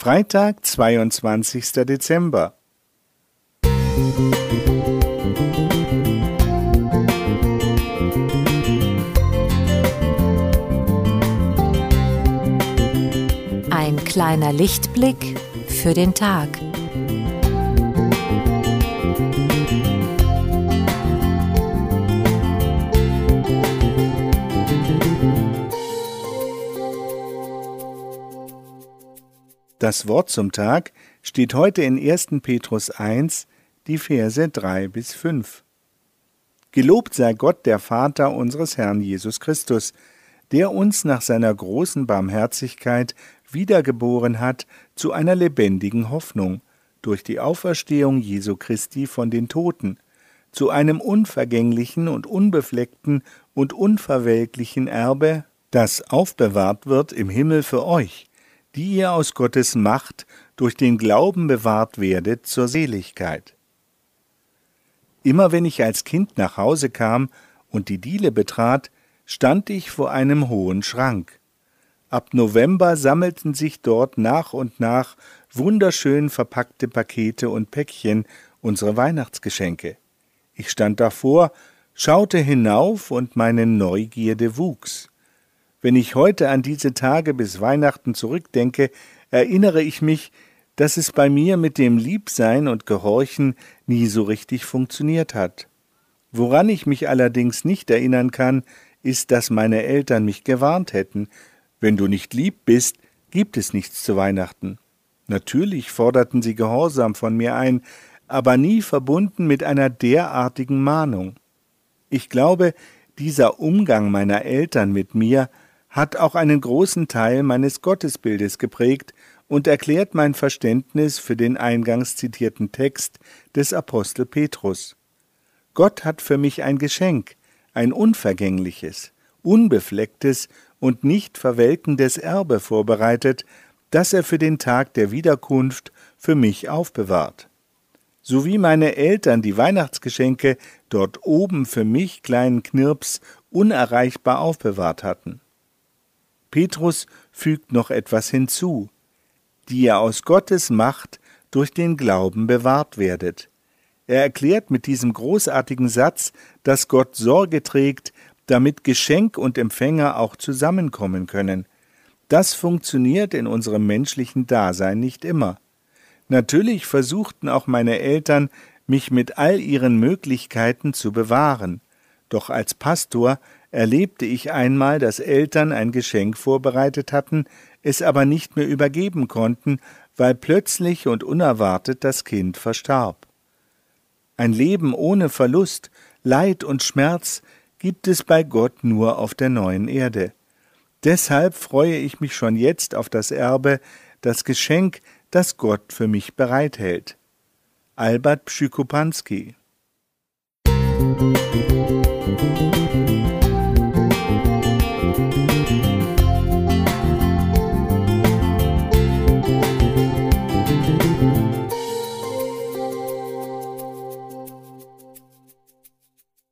Freitag, 22. Dezember. Ein kleiner Lichtblick für den Tag. Das Wort zum Tag steht heute in 1. Petrus 1, die Verse 3 bis 5. Gelobt sei Gott, der Vater unseres Herrn Jesus Christus, der uns nach seiner großen Barmherzigkeit wiedergeboren hat zu einer lebendigen Hoffnung durch die Auferstehung Jesu Christi von den Toten, zu einem unvergänglichen und unbefleckten und unverwelklichen Erbe, das aufbewahrt wird im Himmel für euch, die ihr aus Gottes Macht durch den Glauben bewahrt werdet zur Seligkeit. Immer wenn ich als Kind nach Hause kam und die Diele betrat, stand ich vor einem hohen Schrank. Ab November sammelten sich dort nach und nach wunderschön verpackte Pakete und Päckchen, unsere Weihnachtsgeschenke. Ich stand davor, schaute hinauf und meine Neugierde wuchs. Wenn ich heute an diese Tage bis Weihnachten zurückdenke, erinnere ich mich, dass es bei mir mit dem Liebsein und Gehorchen nie so richtig funktioniert hat. Woran ich mich allerdings nicht erinnern kann, ist, dass meine Eltern mich gewarnt hätten, wenn du nicht lieb bist, gibt es nichts zu Weihnachten. Natürlich forderten sie Gehorsam von mir ein, aber nie verbunden mit einer derartigen Mahnung. Ich glaube, dieser Umgang meiner Eltern mit mir hat auch einen großen Teil meines Gottesbildes geprägt und erklärt mein Verständnis für den eingangs zitierten Text des Apostel Petrus. Gott hat für mich ein Geschenk, ein unvergängliches, unbeflecktes und nicht verwelkendes Erbe vorbereitet, das er für den Tag der Wiederkunft für mich aufbewahrt. So wie meine Eltern die Weihnachtsgeschenke dort oben für mich kleinen Knirps unerreichbar aufbewahrt hatten. Petrus fügt noch etwas hinzu, die ihr aus Gottes Macht durch den Glauben bewahrt werdet. Er erklärt mit diesem großartigen Satz, dass Gott Sorge trägt, damit Geschenk und Empfänger auch zusammenkommen können. Das funktioniert in unserem menschlichen Dasein nicht immer. Natürlich versuchten auch meine Eltern, mich mit all ihren Möglichkeiten zu bewahren. Doch als Pastor erlebte ich einmal, dass Eltern ein Geschenk vorbereitet hatten, es aber nicht mehr übergeben konnten, weil plötzlich und unerwartet das Kind verstarb. Ein Leben ohne Verlust, Leid und Schmerz gibt es bei Gott nur auf der neuen Erde. Deshalb freue ich mich schon jetzt auf das Erbe, das Geschenk, das Gott für mich bereithält. Albert Pschykopanski